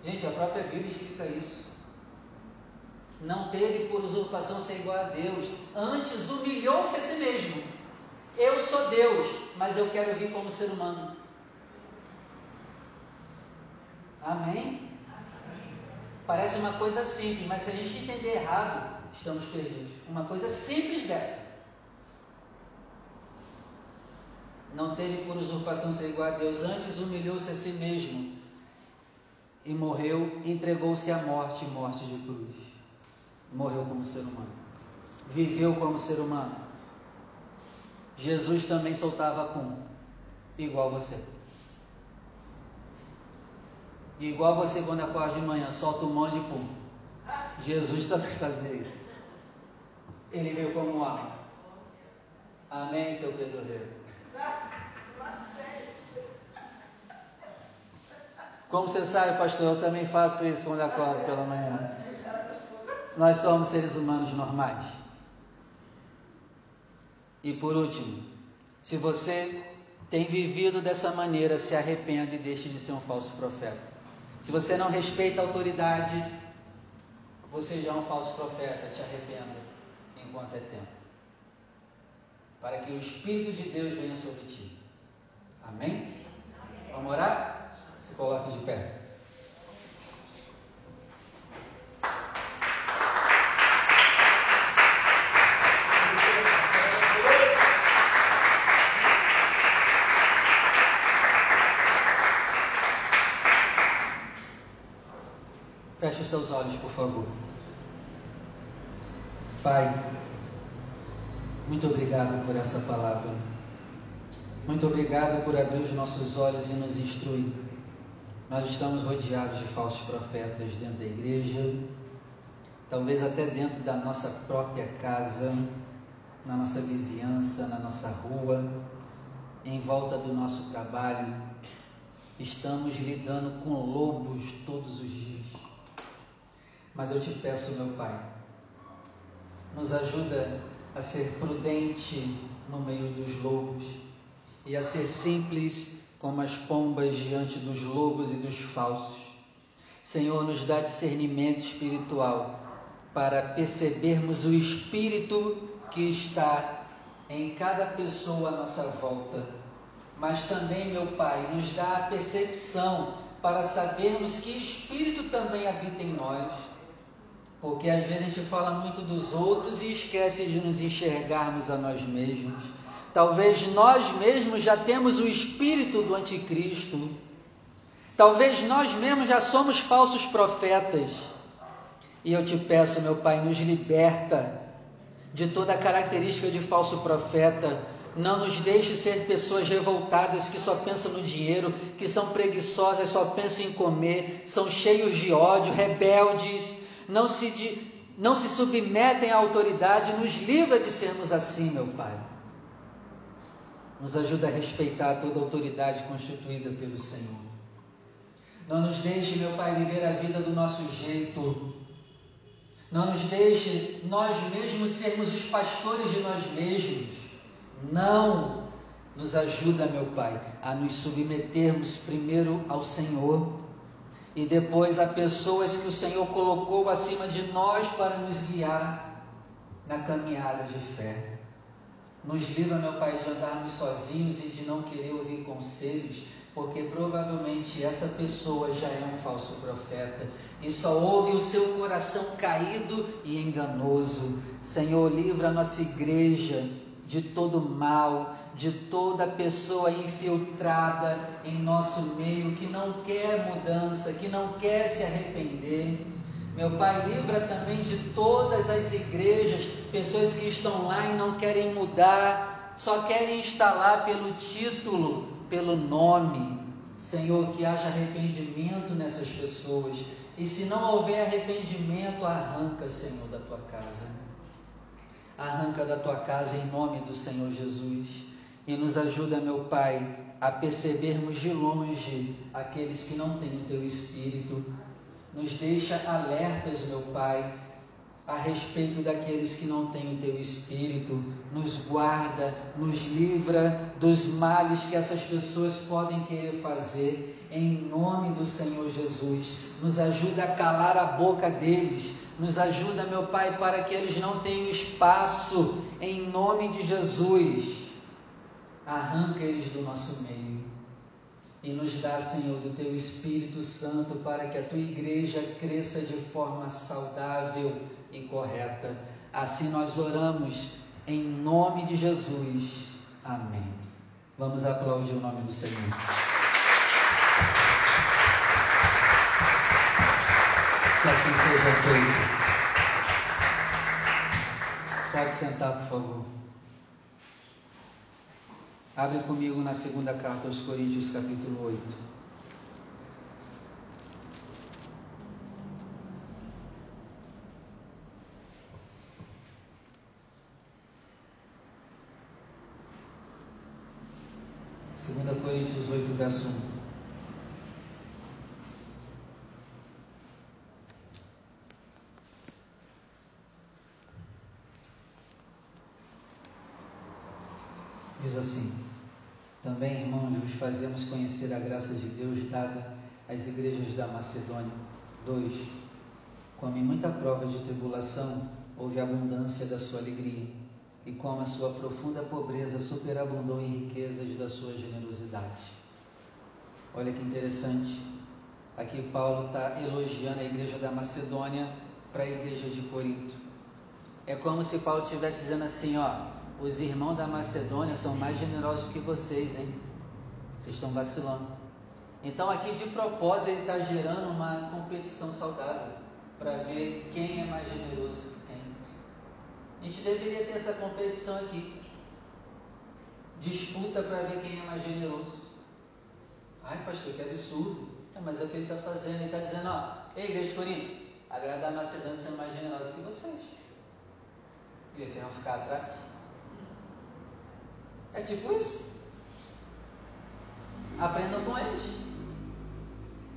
Gente, a própria Bíblia explica isso. Não teve por usurpação ser igual a Deus, antes humilhou-se a si mesmo eu sou Deus, mas eu quero vir como ser humano. Amém? Parece uma coisa simples, mas se a gente entender errado, estamos perdidos. Uma coisa simples dessa. Não teve por usurpação ser igual a Deus, antes humilhou-se a si mesmo e morreu, entregou-se à morte, morte de cruz. Morreu como ser humano. Viveu como ser humano Jesus também soltava pum, igual você. Igual você quando acorda de manhã, solta um monte de pum. Jesus também fazia isso. Ele veio como homem. Amém, seu Pedro Rei. Como você sabe, pastor, eu também faço isso quando acordo pela manhã. Nós somos seres humanos normais. E por último, se você tem vivido dessa maneira, se arrependa e deixe de ser um falso profeta. Se você não respeita a autoridade, você já é um falso profeta, te arrependa enquanto é tempo. Para que o Espírito de Deus venha sobre ti. Amém? Vamos orar? Se coloque de pé. Feche os seus olhos, por favor. Pai, Muito obrigado por essa palavra. Muito obrigado por abrir os nossos olhos e nos instruir. Nós estamos rodeados de falsos profetas dentro da igreja, talvez até dentro da nossa própria casa, na nossa vizinhança, na nossa rua, em volta do nosso trabalho. Estamos lidando com lobos todos os dias. Mas eu te peço, meu Pai, nos ajuda a ser prudente no meio dos lobos e a ser simples como as pombas diante dos lobos e dos falsos. Senhor, nos dá discernimento espiritual para percebermos o espírito que está em cada pessoa à nossa volta. Mas também, meu Pai, nos dá a percepção para sabermos que espírito também habita em nós porque às vezes a gente fala muito dos outros e esquece de nos enxergarmos a nós mesmos. Talvez nós mesmos já temos o espírito do anticristo. Talvez nós mesmos já somos falsos profetas. E eu te peço, meu Pai, nos liberta de toda a característica de falso profeta. Não nos deixe ser pessoas revoltadas que só pensam no dinheiro, que são preguiçosas, só pensam em comer, são cheios de ódio, rebeldes não se, não se submetem à autoridade, nos livra de sermos assim, meu Pai. Nos ajuda a respeitar toda a autoridade constituída pelo Senhor. Não nos deixe, meu Pai, viver a vida do nosso jeito. Não nos deixe nós mesmos sermos os pastores de nós mesmos. Não. Nos ajuda, meu Pai, a nos submetermos primeiro ao Senhor e depois a pessoas que o Senhor colocou acima de nós para nos guiar na caminhada de fé. Nos livra, meu Pai, de andarmos sozinhos e de não querer ouvir conselhos, porque provavelmente essa pessoa já é um falso profeta e só ouve o seu coração caído e enganoso. Senhor, livra a nossa igreja de todo mal, de toda pessoa infiltrada em nosso meio que não quer mudança, que não quer se arrepender. Meu Pai, livra também de todas as igrejas, pessoas que estão lá e não querem mudar, só querem estar lá pelo título, pelo nome. Senhor, que haja arrependimento nessas pessoas. E se não houver arrependimento, arranca, Senhor, da tua casa. Arranca da tua casa em nome do Senhor Jesus e nos ajuda, meu Pai, a percebermos de longe aqueles que não têm o teu espírito. Nos deixa alertas, meu Pai, a respeito daqueles que não têm o teu espírito. Nos guarda, nos livra dos males que essas pessoas podem querer fazer. Em nome do Senhor Jesus, nos ajuda a calar a boca deles, nos ajuda, meu Pai, para que eles não tenham espaço, em nome de Jesus arranca eles do nosso meio e nos dá, Senhor, do teu Espírito Santo para que a tua igreja cresça de forma saudável e correta. Assim nós oramos em nome de Jesus. Amém. Vamos aplaudir o nome do Senhor. Que assim seja feito. Pode sentar, por favor. Abre comigo na segunda carta aos Coríntios, capítulo 8. Segunda Coríntios 8, verso 1. Diz assim: também, irmãos, vos fazemos conhecer a graça de Deus dada às igrejas da Macedônia. 2. Como em muita prova de tribulação, houve abundância da sua alegria, e como a sua profunda pobreza superabundou em riquezas da sua generosidade. Olha que interessante. Aqui Paulo está elogiando a igreja da Macedônia para a igreja de Corinto. É como se Paulo estivesse dizendo assim, ó, os irmãos da Macedônia são mais generosos que vocês, hein? Vocês estão vacilando. Então, aqui de propósito, ele está gerando uma competição saudável para ver quem é mais generoso que quem. A gente deveria ter essa competição aqui. Disputa para ver quem é mais generoso. Ai, pastor, que absurdo. É, mas é o que ele está fazendo. Ele está dizendo, ó, ei, igreja de Corinto, agradar a Macedônia sendo mais generosa que vocês. E vocês vão ficar atrás? É tipo isso. Aprendam com eles.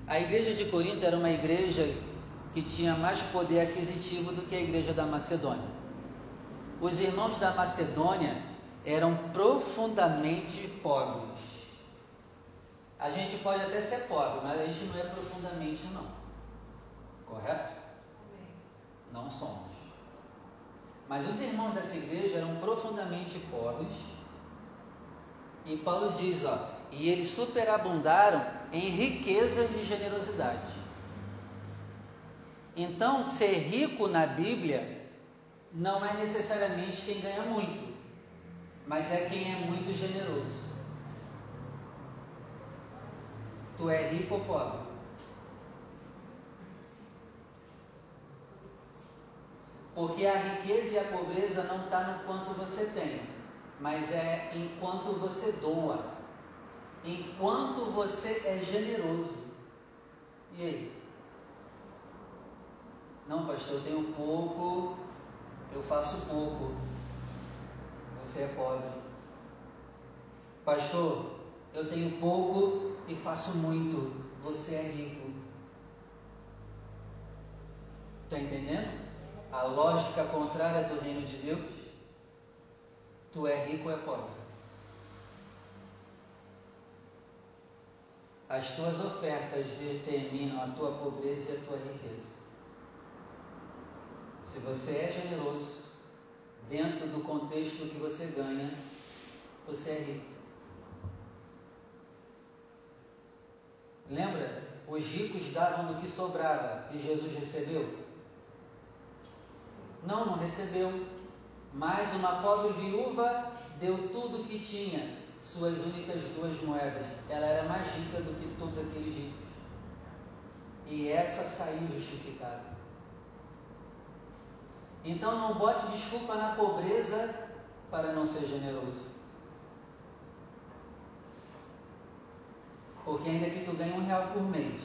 A igreja de Corinto era uma igreja que tinha mais poder aquisitivo do que a igreja da Macedônia. Os irmãos da Macedônia eram profundamente pobres. A gente pode até ser pobre, mas a gente não é profundamente não. Correto? Não somos. Mas os irmãos dessa igreja eram profundamente pobres. E Paulo diz, ó, e eles superabundaram em riquezas de generosidade. Então, ser rico na Bíblia não é necessariamente quem ganha muito, mas é quem é muito generoso. Tu é rico ou pobre? Porque a riqueza e a pobreza não está no quanto você tem, mas é enquanto você doa, enquanto você é generoso. E aí? Não, pastor, eu tenho pouco, eu faço pouco. Você é pobre. Pastor, eu tenho pouco e faço muito. Você é rico. Está entendendo? A lógica contrária do reino de Deus. Tu é rico ou é pobre? As tuas ofertas determinam a tua pobreza e a tua riqueza. Se você é generoso, dentro do contexto que você ganha, você é rico. Lembra? Os ricos davam do que sobrava e Jesus recebeu? Não, não recebeu. Mas uma pobre viúva deu tudo o que tinha, suas únicas duas moedas. Ela era mais rica do que todos aqueles ricos. E essa saiu justificada. Então não bote desculpa na pobreza para não ser generoso. Porque ainda que tu ganhe um real por mês,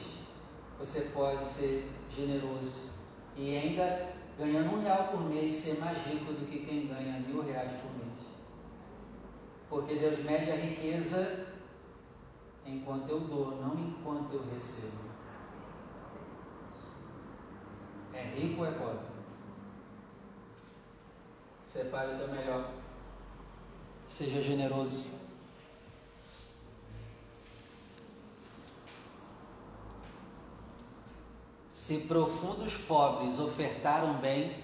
você pode ser generoso. E ainda ganhando um real por mês ser mais rico do que quem ganha mil reais por mês. Porque Deus mede a riqueza enquanto eu dou, não enquanto eu recebo. É rico ou é pobre? Separe o teu melhor. Seja generoso. Se profundos pobres ofertaram bem,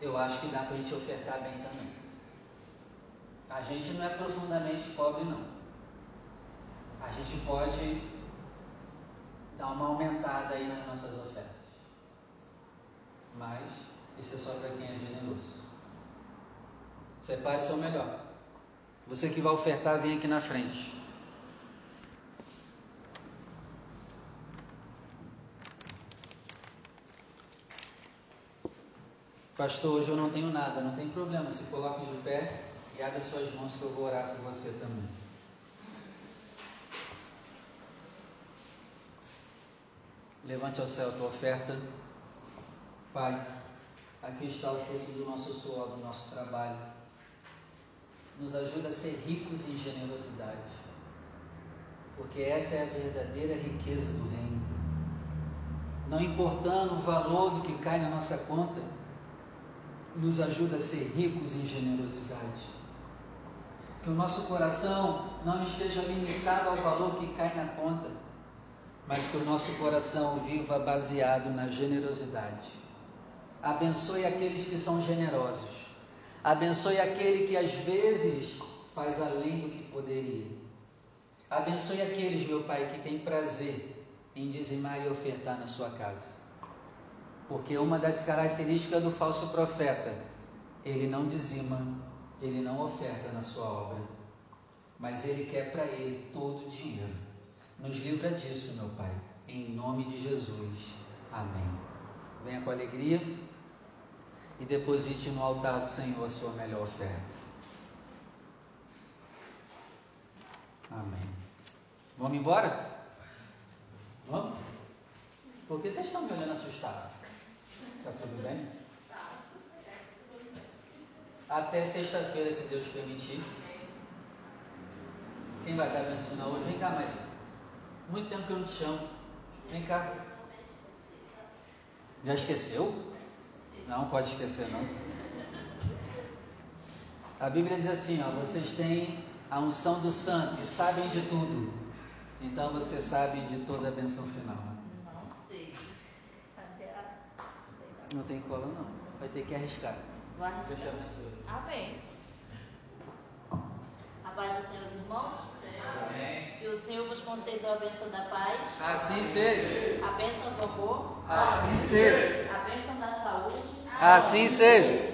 eu acho que dá para a gente ofertar bem também. A gente não é profundamente pobre, não. A gente pode dar uma aumentada aí nas nossas ofertas. Mas isso é só para quem é generoso. Separe seu melhor. Você que vai ofertar, vem aqui na frente. Pastor, hoje eu não tenho nada, não tem problema. Se coloque de pé e abre suas mãos que eu vou orar por você também. Levante ao céu a tua oferta. Pai. Aqui está o fruto do nosso suor, do nosso trabalho. Nos ajuda a ser ricos em generosidade, porque essa é a verdadeira riqueza do reino. Não importando o valor do que cai na nossa conta, nos ajuda a ser ricos em generosidade. Que o nosso coração não esteja limitado ao valor que cai na conta, mas que o nosso coração viva baseado na generosidade Abençoe aqueles que são generosos. Abençoe aquele que às vezes faz além do que poderia. Abençoe aqueles, meu Pai, que têm prazer em dizimar e ofertar na sua casa. Porque uma das características do falso profeta, ele não dizima, ele não oferta na sua obra, mas ele quer para ele todo o dinheiro. Nos livra disso, meu Pai, em nome de Jesus. Amém. Venha com alegria. e deposite no altar do Senhor a sua melhor oferta. Amém. Vamos embora? Vamos? Por que vocês estão me olhando assustados? Está tudo bem? Até sexta-feira, se Deus permitir. Quem vai dar benção hoje? Vem cá, Maria. Muito tempo que eu não te chamo. Vem cá. Já esqueceu? Não, pode esquecer não. A Bíblia diz assim, ó, vocês têm a unção do santo e sabem de tudo. Então você sabe de toda a benção final. Não sei. Não tem cola não. Vai ter que arriscar. Vou arriscar. Abençoe. Amém. A paz do Senhor, os irmãos. Amém. Que o Senhor vos conceda a bênção da paz, Assim seja. a bênção do amor, Assim seja. a bênção da saúde, Assim seja.